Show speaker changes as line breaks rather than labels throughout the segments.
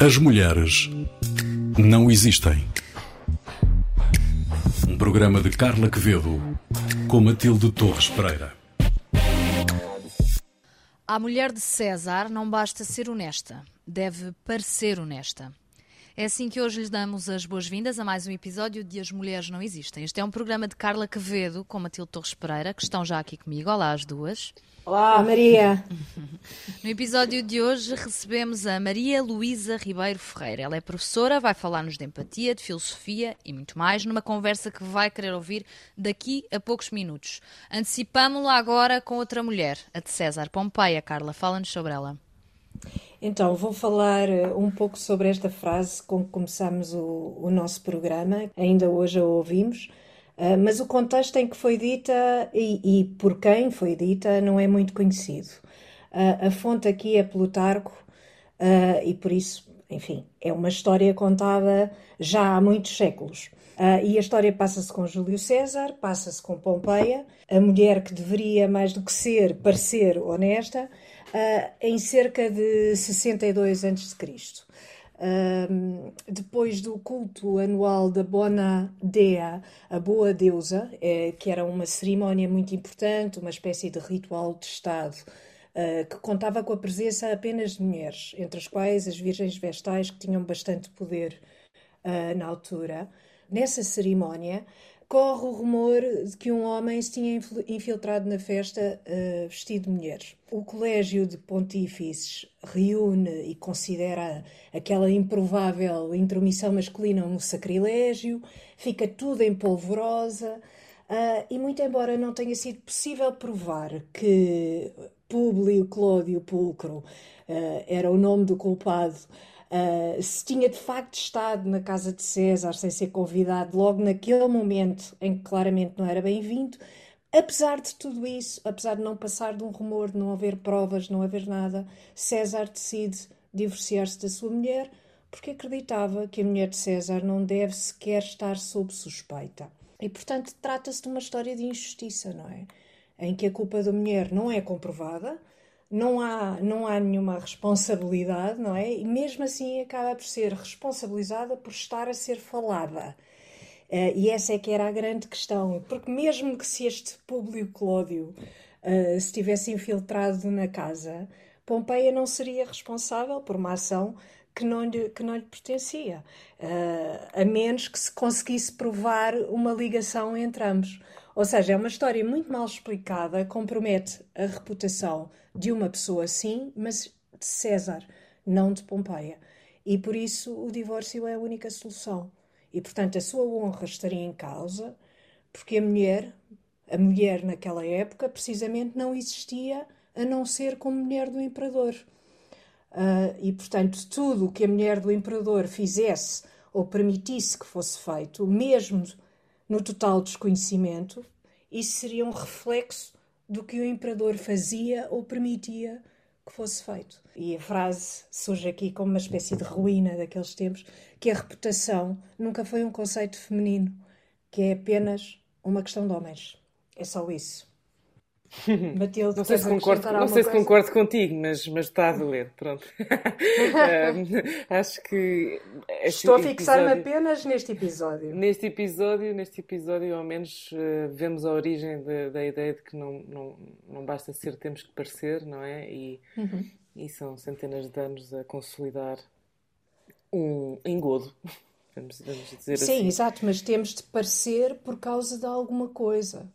As mulheres não existem. Um programa de Carla Quevedo com Matilde Torres Pereira.
À mulher de César não basta ser honesta, deve parecer honesta. É assim que hoje lhes damos as boas-vindas a mais um episódio de As Mulheres Não Existem. Este é um programa de Carla Quevedo com Matilde Torres Pereira, que estão já aqui comigo. Olá, as duas.
Olá, Maria.
No episódio de hoje recebemos a Maria Luísa Ribeiro Ferreira. Ela é professora, vai falar-nos de empatia, de filosofia e muito mais, numa conversa que vai querer ouvir daqui a poucos minutos. Antecipámo-la agora com outra mulher, a de César Pompeia. Carla, fala-nos sobre ela.
Então, vou falar eh, um pouco sobre esta frase com que começamos o, o nosso programa. Ainda hoje a ouvimos. Uh, mas o contexto em que foi dita e, e, por quem foi dita não é muito conhecido. Uh, a fonte aqui é Plutarco uh, e por isso, enfim, é uma história contada já há muitos séculos. e a história passa-se com Júlio César, passa-se com Pompeia, a mulher que deveria, mais do que ser, parecer honesta, em cerca de 62 a.C. Um, depois do culto anual da Bona Dea, a boa deusa, é, que era uma cerimónia muito importante, uma espécie de ritual de Estado, uh, que contava com a presença apenas de mulheres, entre as quais as virgens vestais, que tinham bastante poder uh, na altura. Nessa cerimónia, corre o rumor de que um homem se tinha infiltrado na festa uh, vestido de mulher. O Colégio de Pontífices reúne e considera aquela improvável intromissão masculina um sacrilégio, fica tudo em polvorosa. Uh, e muito embora não tenha sido possível provar que Públio Clódio Pulcro uh, era o nome do culpado Uh, se tinha de facto estado na casa de César sem ser convidado logo naquele momento em que claramente não era bem-vindo, apesar de tudo isso, apesar de não passar de um rumor, de não haver provas, de não haver nada, César decide divorciar-se da sua mulher porque acreditava que a mulher de César não deve sequer estar sob suspeita. E portanto trata-se de uma história de injustiça, não é? Em que a culpa da mulher não é comprovada, não há, não há nenhuma responsabilidade, não é? E mesmo assim acaba por ser responsabilizada por estar a ser falada. Uh, e essa é que era a grande questão, porque mesmo que se este Públio Clódio uh, se tivesse infiltrado na casa, Pompeia não seria responsável por uma ação que não lhe, que não lhe pertencia, uh, a menos que se conseguisse provar uma ligação entre ambos. Ou seja, é uma história muito mal explicada, compromete a reputação de uma pessoa, sim, mas de César, não de Pompeia. E por isso o divórcio é a única solução. E portanto a sua honra estaria em causa, porque a mulher, a mulher naquela época, precisamente não existia a não ser como mulher do imperador. Uh, e portanto tudo o que a mulher do imperador fizesse ou permitisse que fosse feito, mesmo no total desconhecimento, isso seria um reflexo do que o imperador fazia ou permitia que fosse feito. E a frase surge aqui como uma espécie de ruína daqueles tempos, que a reputação nunca foi um conceito feminino, que é apenas uma questão de homens. É só isso.
Matilde, não sei se concordo, não sei se concordo contigo, mas, mas está a doer, pronto. um, acho que
estou a fixar-me apenas neste episódio.
Neste episódio, neste episódio, ao menos uh, vemos a origem de, da ideia de que não, não, não basta ser, temos que parecer, não é? E, uhum. e são centenas de anos a consolidar um engodo. Vamos, vamos dizer
Sim,
assim.
exato, mas temos de parecer por causa de alguma coisa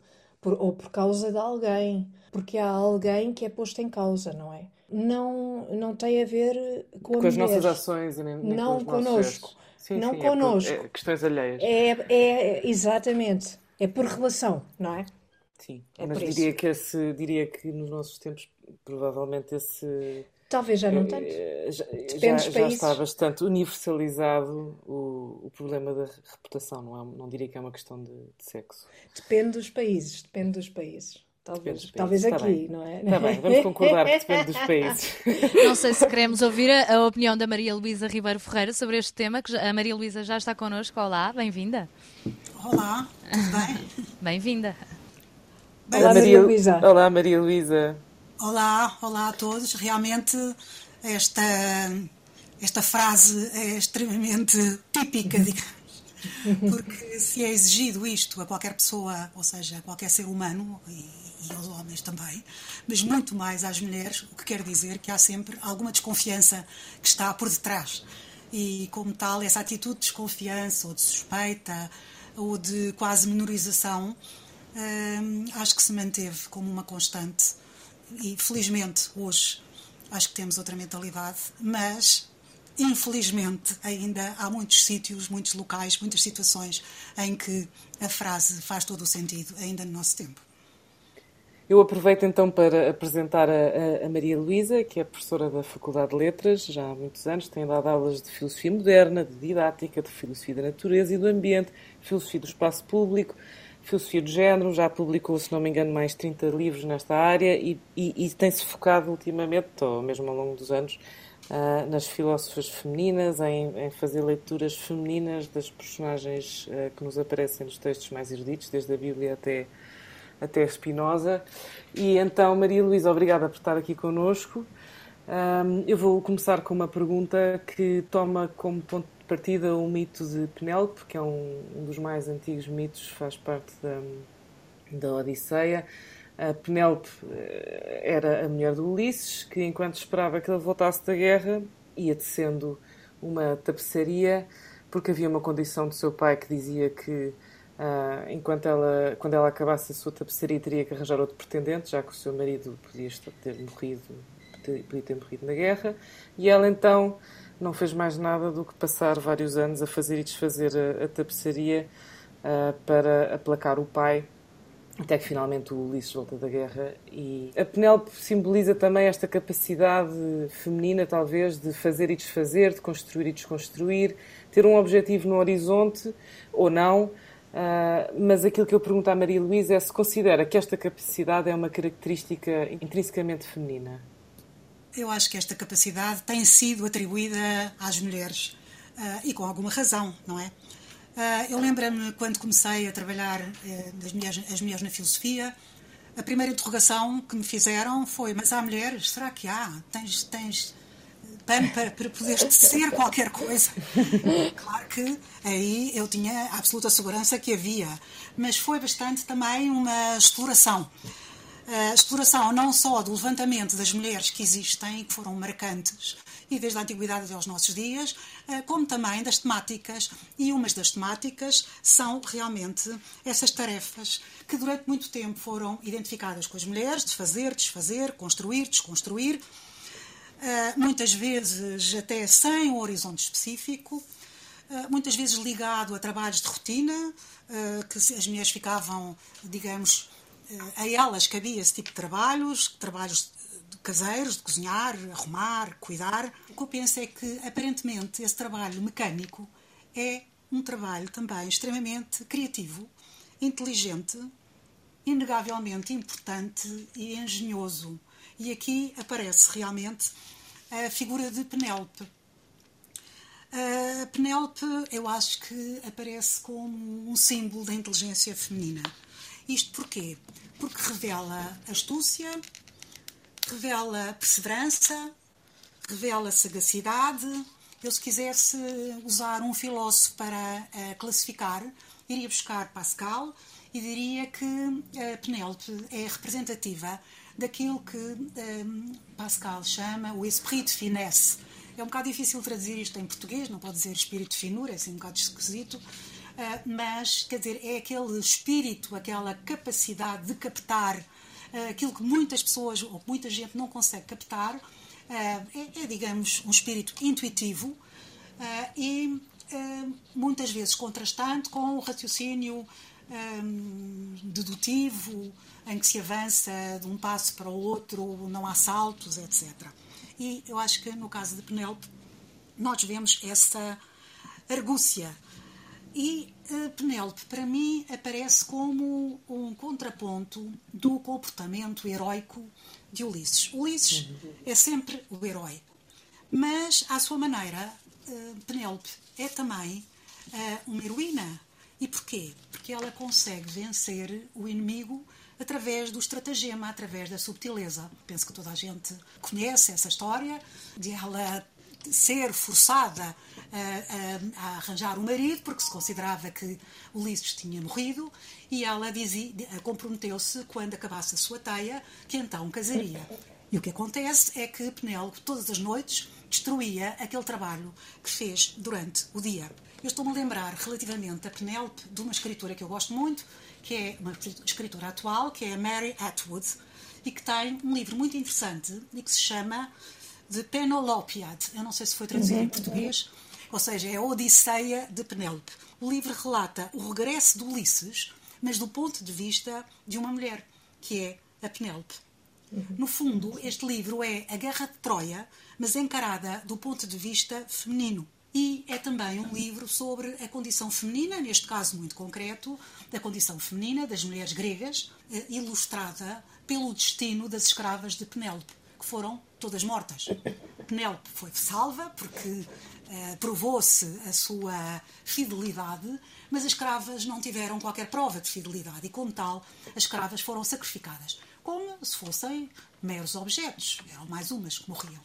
por, ou por causa de alguém, porque há alguém que é posto em causa, não é? Não, não tem a ver com,
com as nossas ações, nem, nem
não
com
connosco.
Sim,
não
sim,
connosco.
É, por, é questões alheias.
É, é, exatamente. É por relação, não é?
Sim, é mas diria que, esse, diria que nos nossos tempos, provavelmente esse
Talvez já não tanto.
Eh, já, já, já, está bastante universalizado o, o problema da reputação, não, é, não diria que é uma questão de, de sexo.
Depende dos países, depende dos países. Talvez, dos países. talvez aqui,
bem.
não é?
Está bem, vamos concordar que depende dos países.
Não sei se queremos ouvir a, a opinião da Maria Luísa Ribeiro Ferreira sobre este tema, que a Maria Luísa já está connosco. Olá, bem-vinda.
Olá, tudo bem?
Bem-vinda.
Olá, Maria Luísa.
Olá, Maria Luísa.
Olá, olá a todos. Realmente esta, esta frase é extremamente típica, digamos. Porque se é exigido isto a qualquer pessoa, ou seja, a qualquer ser humano, e, e aos homens também, mas muito mais às mulheres, o que quer dizer que há sempre alguma desconfiança que está por detrás. E, como tal, essa atitude de desconfiança ou de suspeita ou de quase menorização, hum, acho que se manteve como uma constante. E, felizmente, hoje, acho que temos outra mentalidade, mas infelizmente, ainda há muitos sítios, muitos locais, muitas situações em que a frase faz todo o sentido, ainda no nosso tempo.
Eu aproveito então para apresentar a, a, Maria Luísa, que é professora da Faculdade de Letras já há muitos anos, tem dado aulas de filosofia moderna, de didática, de filosofia da natureza e do ambiente, filosofia do espaço público, filosofia do género, já publicou, se não me engano, mais de 30 livros nesta área e, e, e tem-se focado ultimamente, ou mesmo ao longo dos anos, uh, nas filósofas femininas, em, em, fazer leituras femininas das personagens uh, que nos aparecem nos textos mais eruditos, desde a Bíblia até, até Spinoza. E então, Maria Luísa, obrigada por estar aqui connosco. Um, eu vou começar com uma pergunta que toma como ponto partida o mito de Penélope, que é um, um dos mais antigos mitos, faz parte da, da Odisseia. A Penélope eh, era a mulher do Ulisses, que enquanto esperava que ele voltasse da guerra, ia tecendo uma tapeçaria, porque havia uma condição do seu pai que dizia que Uh, enquanto ela, quando ela acabasse a sua tapeçaria, teria que arranjar outro pretendente, já que o seu marido podia ter morrido, podia ter morrido na guerra. E ela então não fez mais nada do que passar vários anos a fazer e desfazer a, a tapeçaria uh, para aplacar o pai, até que finalmente o Ulisses volta da guerra e a Penélope simboliza também esta capacidade feminina, talvez, de fazer e desfazer, de construir e desconstruir, ter um objetivo no horizonte ou não. Uh, mas aquilo que eu pergunto à Maria Luísa é se considera que esta capacidade é uma característica intrinsecamente feminina.
Eu acho que esta capacidade tem sido atribuída às mulheres uh, e com alguma razão, não é? Uh, eu lembro-me quando comecei a trabalhar uh, mulheres, as mulheres na filosofia, a primeira interrogação que me fizeram foi: Mas há mulheres? Será que há? Tens, tens pano para, para poderes tecer qualquer coisa? Claro que aí eu tinha absoluta segurança que havia, mas foi bastante também uma exploração. Uh, exploração não só do levantamento das mulheres que existem e que foram marcantes, e desde a antiguidade até aos nossos dias, eh, como também das temáticas. E umas das temáticas são realmente essas tarefas que durante muito tempo foram identificadas com as mulheres, de fazer, desfazer, construir, desconstruir, eh, muitas vezes até sem um horizonte específico, eh, muitas vezes ligado a trabalhos de rotina, que as mulheres ficavam, digamos, a elas cabia esse tipo de trabalhos, trabalhos caseiros, de cozinhar, arrumar, cuidar. O que eu penso é que, aparentemente, esse trabalho mecânico é um trabalho também extremamente criativo, inteligente, inegavelmente importante e engenhoso. E aqui aparece realmente a figura de Penélope. A Penélope, eu acho que aparece como um símbolo da inteligência feminina. Isto porquê? Porque revela astúcia, revela perseverança, revela sagacidade. Eu, se quisesse usar um filósofo para uh, classificar, iria buscar Pascal e diria que a Penélope é representativa daquilo que um, eh, Pascal chama o esprit de finesse. É um bocado difícil traduzir isto em português, não pode dizer espírito de finura, é assim um bocado esquisito, mas, quer dizer, é aquele espírito, aquela capacidade de captar eh, aquilo que muitas pessoas ou muita gente não consegue captar eh, é, é digamos, um espírito intuitivo eh, e muitas vezes contrastante com o raciocínio dedutivo, em que se avança de um passo para o outro, não há saltos, etc. E eu acho que no caso de Penélope nós vemos essa argúcia e uh, Penélope, para mim, aparece como um contraponto do comportamento heróico de Ulisses. Ulisses é sempre o herói, mas, à sua maneira, uh, Penélope é também uh, uma heroína. E porquê? Porque ela consegue vencer o inimigo através do estratagema, através da subtileza. Penso que toda a gente conhece essa história de ela ser forçada a, a, a, arranjar um marido porque se considerava que Ulisses tinha morrido e ela comprometeu-se quando acabasse a sua teia que então casaria. E o que acontece é que Penélope todas as noites destruía aquele trabalho que fez durante o dia. Eu estou-me a lembrar relativamente a Penélope de uma escritora que eu gosto muito, que é uma escritora atual, que é a Mary Atwood, e que tem um livro muito interessante e que se chama The Penelopiad. Eu não sei se foi traduzido em português, ou seja, é a Odisseia de Penélope. O livro relata o regresso de Ulisses, mas do ponto de vista de uma mulher, que é a Penélope. No fundo, este livro é a Guerra de Troia, mas encarada do ponto de vista feminino. E é também um livro sobre a condição feminina, neste caso muito concreto, da condição feminina das mulheres gregas, eh, ilustrada pelo destino das escravas de Penélope, que foram todas mortas. Penélope foi salva porque uh, provou-se a sua fidelidade, mas as escravas não tiveram qualquer prova de fidelidade e, como tal, as escravas foram sacrificadas, como se fossem meros objetos, eram mais umas que morriam.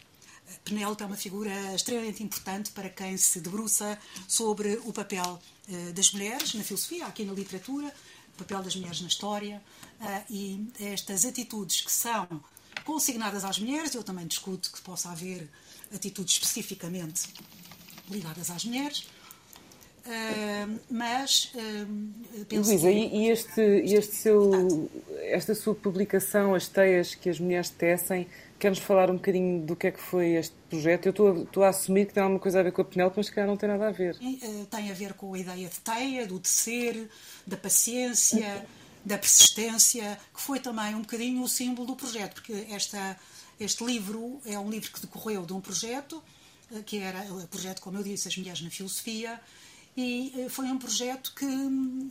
Penélope é uma figura extremamente importante para quem se debruça sobre o papel uh, das mulheres na filosofia, aqui na literatura, o papel das mulheres na história uh, e estas atitudes que são consignadas às mulheres. Eu também discuto que possa haver atitudes especificamente ligadas às mulheres. Uh, mas uh,
penso Luísa, que... e este, este seu, esta sua publicação, as teias que as mulheres tecem, Quer-nos falar um bocadinho do que é que foi este projeto? Eu estou, estou a assumir que tem alguma coisa a ver com a Penélope, mas que não tem nada a ver.
Eh, tem a ver com a ideia de teia, do tecer, da paciência, da persistência, que foi também um bocadinho o símbolo do projeto, porque esta, este livro é um livro que decorreu de um projeto, eh, que era o projeto, como eu disse, As Mulheres na Filosofia, e eh, foi um projeto que hum,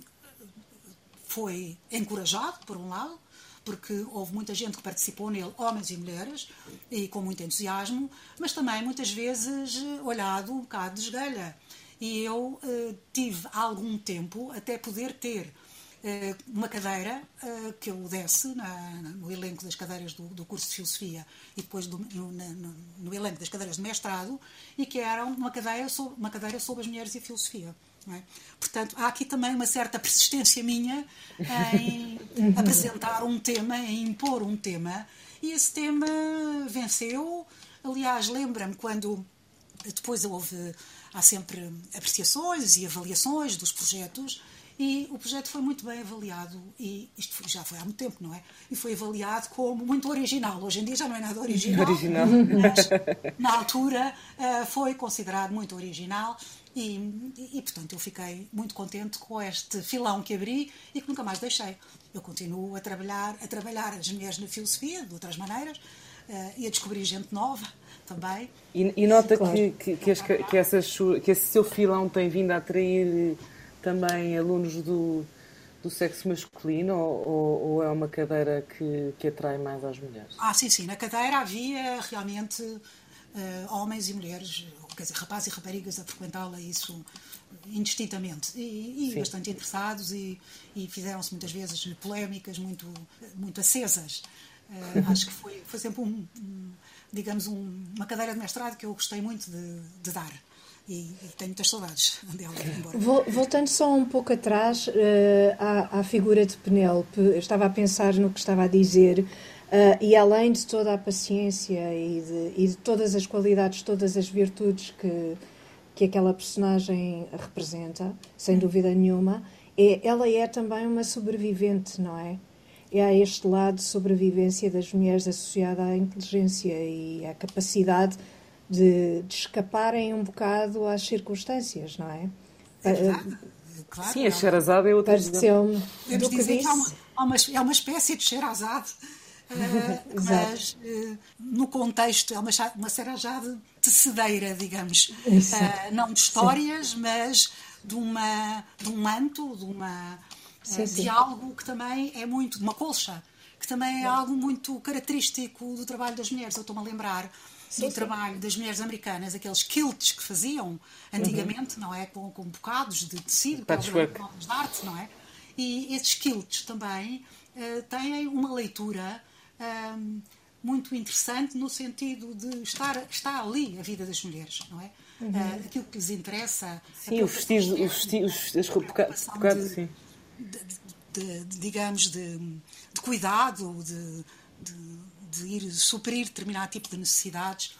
foi encorajado, por um lado, porque houve muita gente que participou nele, homens e mulheres, e com muito entusiasmo, mas também muitas vezes olhado um bocado de esgalha. E eu eh, tive algum tempo até poder ter eh, uma cadeira eh, que eu desse na, no elenco das cadeiras do, do, curso de Filosofia e depois do, no, no, no, elenco das cadeiras de mestrado, e que era uma cadeira sobre, uma cadeira sobre as mulheres e filosofia. É? Portanto, há aqui também uma certa persistência minha em apresentar um tema, em impor um tema, e esse tema venceu. Aliás, lembra-me quando depois houve, há sempre apreciações e avaliações dos projetos, e o projeto foi muito bem avaliado, e isto já foi há muito tempo, não é? E foi avaliado como muito original. Hoje em dia já não é nada original,
original.
mas na altura eh, foi considerado muito original e, e, portanto, eu fiquei muito contente com este filão que abri e que nunca mais deixei. Eu continuo a trabalhar, a trabalhar as mulheres na filosofia, de outras maneiras, uh, e a descobrir gente nova também.
E, e nota claro. que, que, que, que, essas, que esse seu filão tem vindo a atrair também alunos do, do sexo masculino ou, ou, é uma cadeira que, que atrai mais as mulheres?
Ah, sim, sim. Na cadeira havia realmente uh, homens e mulheres quer dizer, rapazes e raparigas a frequentá-la, isso indistintamente, e, e bastante interessados, e, e fizeram-se muitas vezes polémicas muito, muito acesas. Uh, acho que foi, foi sempre um, um digamos, um, uma cadeira de mestrado que eu gostei muito de, de dar. E, e, tenho muitas saudades dela.
Voltando só um pouco atrás uh, à, à, figura de Penélope, eu estava a pensar no que estava a dizer Uh, e além de toda a paciência e de, e de, todas as qualidades, todas as virtudes que, que aquela personagem representa, sem dúvida nenhuma, é, ela é também uma sobrevivente, não é? É a este lado de sobrevivência das mulheres associada à inteligência e à capacidade de, de escaparem um bocado às circunstâncias, não é?
é claro,
Sim, a Sherazade é outra
Podemos dizer que há uma, há uma, é uma espécie de Sherazade Uh, mas uh, no contexto é uma, uma série já de tecedeira, digamos, uh, não de histórias, sim. mas de, uma, de um manto, de, uma, sim, de sim. algo que também é muito, de uma colcha, que também é algo muito característico do trabalho das mulheres. Eu estou-me a lembrar do trabalho das mulheres americanas, aqueles quilts que faziam antigamente, uhum. não é? Com, com bocados de tecido, que eram de arte, não é? E esses quilts também uh, têm uma leitura uh, muito interessante no sentido de estar está ali a vida das mulheres, não é? Uhum. Uh, aquilo que lhes interessa.
Sim, o vestir, o vestir, os, as roupas, de, sim.
De, de, de, digamos, de, de cuidado, de, de, ir suprir determinado tipo de necessidades.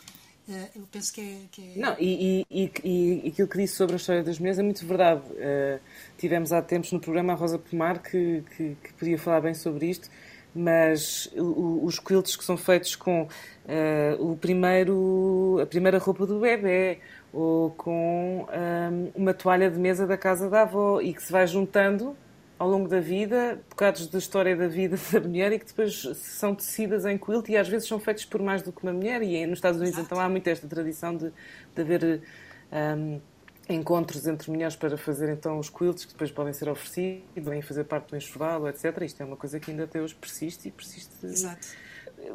Uh, eu penso que é. Que é...
Não, e, e, e, aquilo que disse sobre a história das mulheres é muito verdade. Uh, tivemos há tempos no programa a Rosa Pomar que, que, que podia falar bem sobre isto mas os quilts que são feitos com uh, o primeiro, a primeira roupa do bebê ou com um, eh, uma toalha de mesa da casa da avó e que se vai juntando ao longo da vida, bocados da história da vida da mulher e que depois são tecidas em quilt e às vezes são feitos por mais do que uma mulher e nos Estados Unidos então há muito esta tradição de, de haver um, encontros entre mulheres para fazer então os quilts que depois podem ser oferecidos, podem fazer parte do enxoval, etc. Isto é uma coisa que ainda até hoje persiste e persiste.
Exato.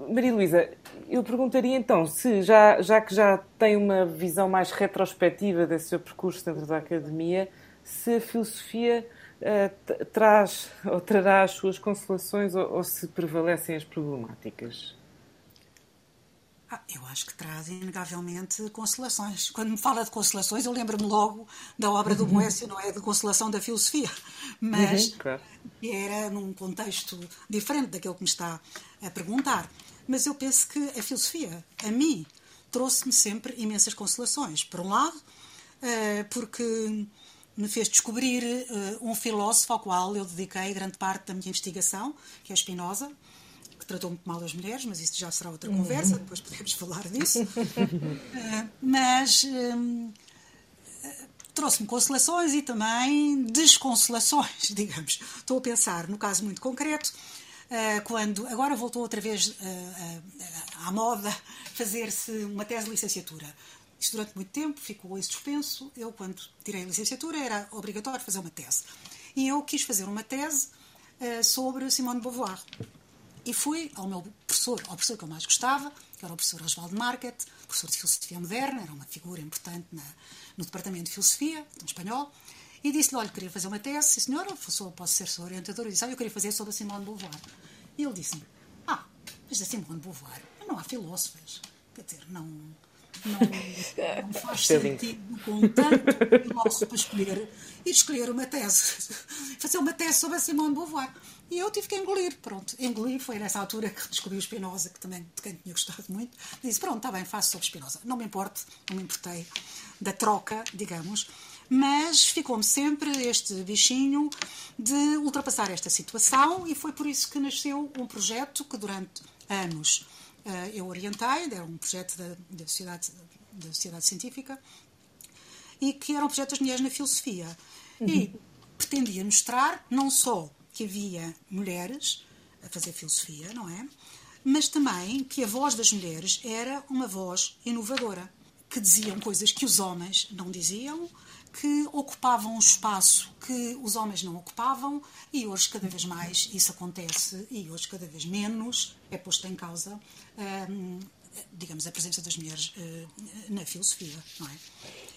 Maria Luísa, eu perguntaria então se, já, já que já tem uma visão mais retrospectiva desse seu percurso dentro da academia, se a filosofia uh, traz ou trará as suas consolações ou, ou se prevalecem as problemáticas?
Ah, eu acho que traz inegavelmente consolações. Quando me fala de consolações, eu lembro-me logo da obra do Boécio, não é? De Consolação da Filosofia. Mas uhum, claro. era num contexto diferente daquele que me está a perguntar. Mas eu penso que a filosofia, a mim, trouxe-me sempre imensas consolações. Por um lado, eh, porque me fez descobrir eh, um filósofo ao qual eu dediquei grande parte da minha investigação, que é Spinoza que tratou muito mal as mulheres, mas isso já será outra uhum. conversa, depois podemos falar disso. uh, mas um, trouxe-me consolações e também desconsolações, digamos. Estou a pensar no caso muito concreto, uh, quando agora voltou outra vez uh, à moda fazer-se uma tese de licenciatura. Isto durante muito tempo ficou em suspenso. Eu, quando tirei a licenciatura, era obrigatório fazer uma tese. E eu quis fazer uma tese sobre Simone de Beauvoir. E fui ao meu professor, ao professor que eu mais gostava, que era o professor Oswaldo Market, professor de Filosofia Moderna, era uma figura importante na, no Departamento de Filosofia, em espanhol, e disse-lhe, olha, queria fazer uma tese, sim senhora, professor, posso ser seu orientador? Eu disse, ah, eu queria fazer sobre Simone de Beauvoir. E ele disse-me, ah, mas a Simone de Beauvoir, não há filósofas, quer dizer, não não, não faz sentido com tanto filósofo para escolher ir escolher uma tese, fazer uma tese sobre a Simone de Beauvoir. E eu tive que engolir, pronto. Engoli, foi nessa altura que descobri o Spinoza, que também de quem tinha gostado muito. Disse, pronto, está bem, faço sobre Spinoza. Não me importe, não me importei da troca, digamos, mas ficou-me sempre este bichinho de ultrapassar esta situação e foi por isso que nasceu um projeto que durante anos eu orientei, era um projeto da, da, sociedade, da sociedade científica, e que era um projeto das mulheres na filosofia. Uhum. E pretendia mostrar não só que havia mulheres a fazer filosofia, não é? Mas também que a voz das mulheres era uma voz inovadora, que diziam coisas que os homens não diziam, que ocupavam um espaço que os homens não ocupavam e hoje cada vez mais isso acontece e hoje cada vez menos é posto em causa hum, digamos, a presença das mulheres uh, na filosofia, não é?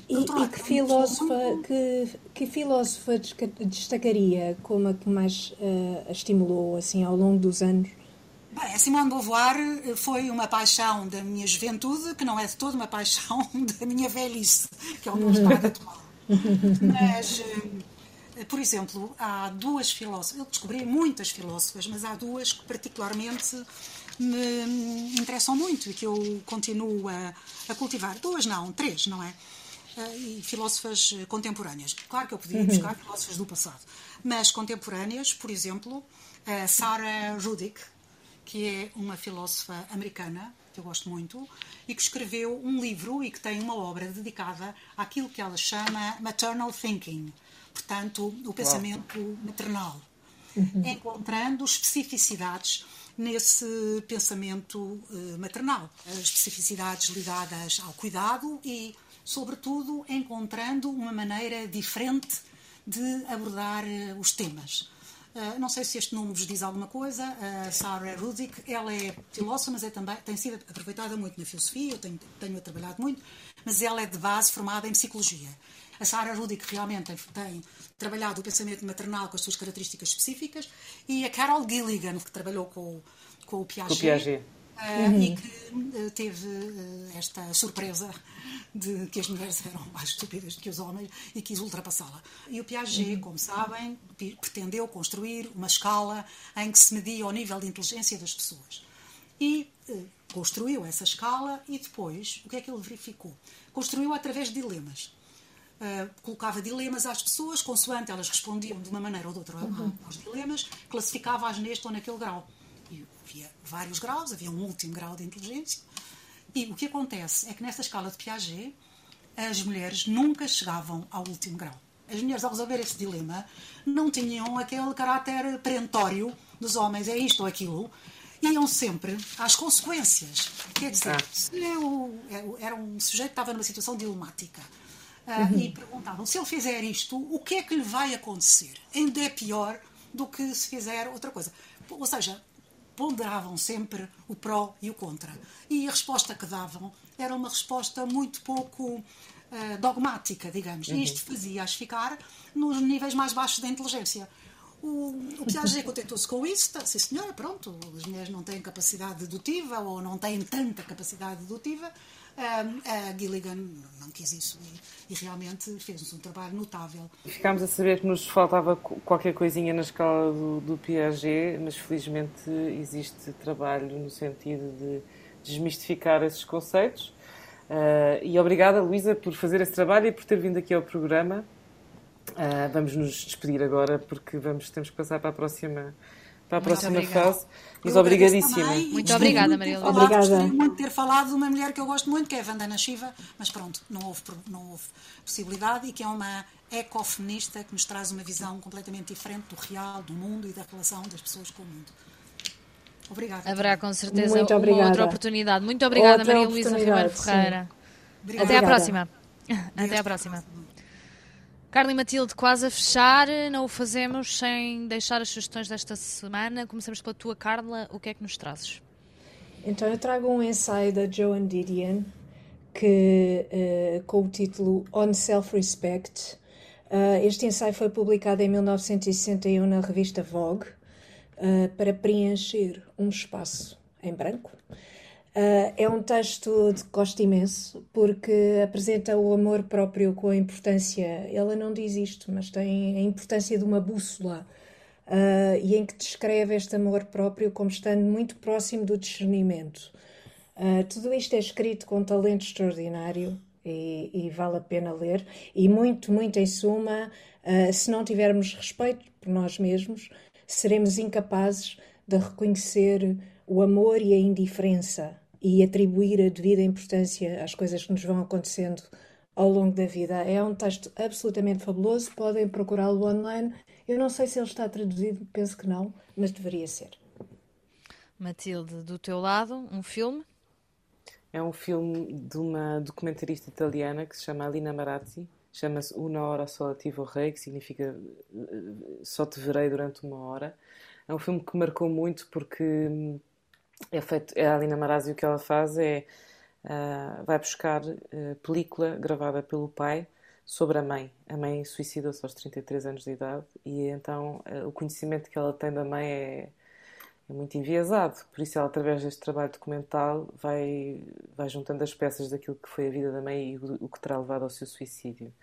E, lado, e que, filósofa, que, que filósofa destacaria como a que mais uh, a estimulou assim ao longo dos anos?
Bem, a Simone de Beauvoir eh, foi uma paixão da minha juventude, que não é de toda uma paixão da minha velhice, que é o meu estado atual. Mas, por exemplo, há duas filósofas, eu descobri muitas filósofas, mas há duas que particularmente me interessam muito e que eu continuo a, a cultivar. Duas não, três, não é? Uh, e filósofas contemporâneas. Claro que eu podia buscar uhum. filósofas do passado, mas contemporâneas, por exemplo, Sarah Rudick, que é uma filósofa americana que eu gosto muito e que escreveu um livro e que tem uma obra dedicada àquilo que ela chama maternal thinking, portanto, o pensamento Uau. maternal, uhum. encontrando especificidades nesse pensamento uh, maternal. As especificidades ligadas ao cuidado e, sobretudo, encontrando uma maneira diferente de abordar uh, os temas. Uh, não sei se este nome vos diz alguma coisa. A uh, Sarah Rudick, ela é filósofa, mas é também, tem sido aproveitada muito na filosofia, eu tenho, tenho trabalhado muito, mas ela é de base formada em psicologia. A Sarah Rudick realmente tem, tem, trabalhado o pensamento maternal com as suas características específicas e a Carol Gilligan, que trabalhou com, com o Piaget,
com o Piaget.
Uh, uhum. e que teve esta surpresa de que as mulheres eram mais estúpidas do que os homens e quis ultrapassá-la. E o Piaget, uhum. como sabem, pretendeu construir uma escala em que se media o nível de inteligência das pessoas. E uh, construiu essa escala e depois, o que é que ele verificou? Construiu através de dilemas. Uh, colocava dilemas às pessoas, consoante elas respondiam de uma maneira ou de outra uhum. aos dilemas, classificava-as neste ou naquele grau. E havia vários graus, havia um último grau de inteligência, e o que acontece é que nesta escala de Piaget, as mulheres nunca chegavam ao último grau. As mulheres, ao resolver esse dilema, não tinham aquele caráter perentório dos homens, é isto ou aquilo, iam sempre às consequências. Quer dizer, ah. se eu, era um sujeito que estava numa situação dilemática uh, uhum. e perguntavam se ele fizer isto, o que é que lhe vai acontecer? Ainda é pior do que se fizer outra coisa. Ou seja, ponderavam sempre o pró e o contra. E a resposta que davam era uma resposta muito pouco uh, dogmática, digamos. Uhum. E isto fazia-as ficar nos níveis mais baixos da inteligência. O, o Piaget contentou-se com isso, tá, sim senhora, pronto, as mulheres não têm capacidade dedutiva ou não têm tanta capacidade dedutiva, a Gilligan não quis isso e, e realmente fez-nos um trabalho notável.
Ficámos a saber que nos faltava qualquer coisinha na escala do, do Piaget, mas felizmente existe trabalho no sentido de desmistificar esses conceitos. Uh, e obrigada, Luísa, por fazer esse trabalho e por ter vindo aqui ao programa. Uh, vamos nos despedir agora porque vamos, temos que passar para a próxima para a próxima fase. Mas obrigadíssima.
Muito obrigada, Maria
Luísa. Obrigada. Gostaria muito de ter falado de uma mulher que eu gosto muito, que é a Vandana Shiva, mas pronto, não houve, não houve possibilidade e que é uma ecofeminista que nos traz uma visão completamente diferente do real, do mundo e da relação das pessoas com o mundo. Obrigada.
Haverá com certeza muito uma outra oportunidade. Muito obrigada, outra Maria Luísa Ribeiro Ferreira. Até à próxima. Até à próxima. Carla e Matilde, quase a fechar, não o fazemos sem deixar as sugestões desta semana. Começamos pela tua, Carla. O que é que nos trazes?
Então, eu trago um ensaio da Joan Didion que, uh, com o título On Self-Respect. Uh, este ensaio foi publicado em 1961 na revista Vogue uh, para preencher um espaço em branco Uh, é um texto de gosto imenso, porque apresenta o amor próprio com a importância, ela não diz isto, mas tem a importância de uma bússola, uh, e em que descreve este amor próprio como estando muito próximo do discernimento. Uh, tudo isto é escrito com um talento extraordinário e, e, vale a pena ler, e muito, muito em suma, se não tivermos respeito por nós mesmos, seremos incapazes de reconhecer o amor e a indiferença e atribuir a devida importância às coisas que nos vão acontecendo ao longo da vida. É um texto absolutamente fabuloso, podem procurá-lo online. Eu não sei se ele está traduzido, penso que não, mas deveria ser.
Matilde, do teu lado, um filme?
É um filme de uma documentarista italiana que se chama Alina Marazzi. Chama-se Una Hora Só Ativo Rei, que significa eh, só te verei durante uma hora. É um filme que marcou muito porque hum, é feito, é a Alina Marazzi o que ela faz é uh, vai buscar uh, película gravada pelo pai sobre a mãe. A mãe suicida-se aos 33 anos de idade e então uh, o conhecimento que ela tem da mãe é, é, muito enviesado. Por isso ela, através deste trabalho documental, vai, vai juntando as peças daquilo que foi a vida da mãe e o, o que terá levado ao seu suicídio.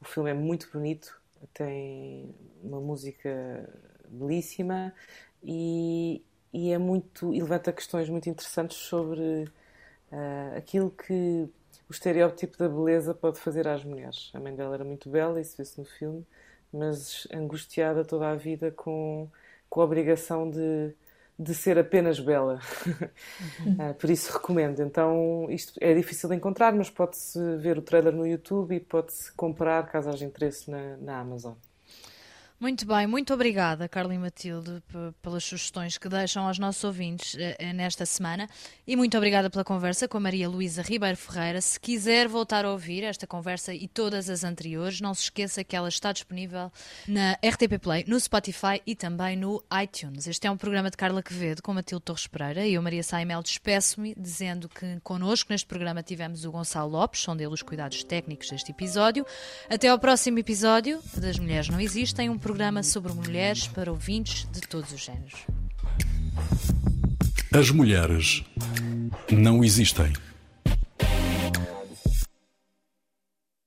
O filme é muito bonito, tem uma música belíssima e, e é muito e levanta questões muito interessantes sobre uh, aquilo que o estereótipo da beleza pode fazer às mulheres. A mãe dela era muito bela, isso vê-se no filme, mas angustiada toda a vida com, com a obrigação de, de ser apenas bela. Uh, por isso recomendo. Então, isto é difícil de encontrar, mas pode-se ver o trailer no YouTube e pode-se comprar, caso haja interesse, na, na Amazon.
Muito bem, muito obrigada, Carla e Matilde, pelas sugestões que deixam aos nossos ouvintes eh, eh, nesta semana e muito obrigada pela conversa com a Maria Luísa Ribeiro Ferreira. Se quiser voltar a ouvir esta conversa e todas as anteriores, não se esqueça que ela está disponível na RTP Play, no Spotify e também no iTunes. Este é um programa de Carla Quevedo com Matilde Torres Pereira e eu, Maria Saimel, despeço-me dizendo que connosco neste programa tivemos o Gonçalo Lopes, são dele os cuidados técnicos deste episódio. Até ao próximo episódio das Mulheres Não Existem, um programa sobre mulheres para ouvintes de todos os géneros.
As mulheres não existem.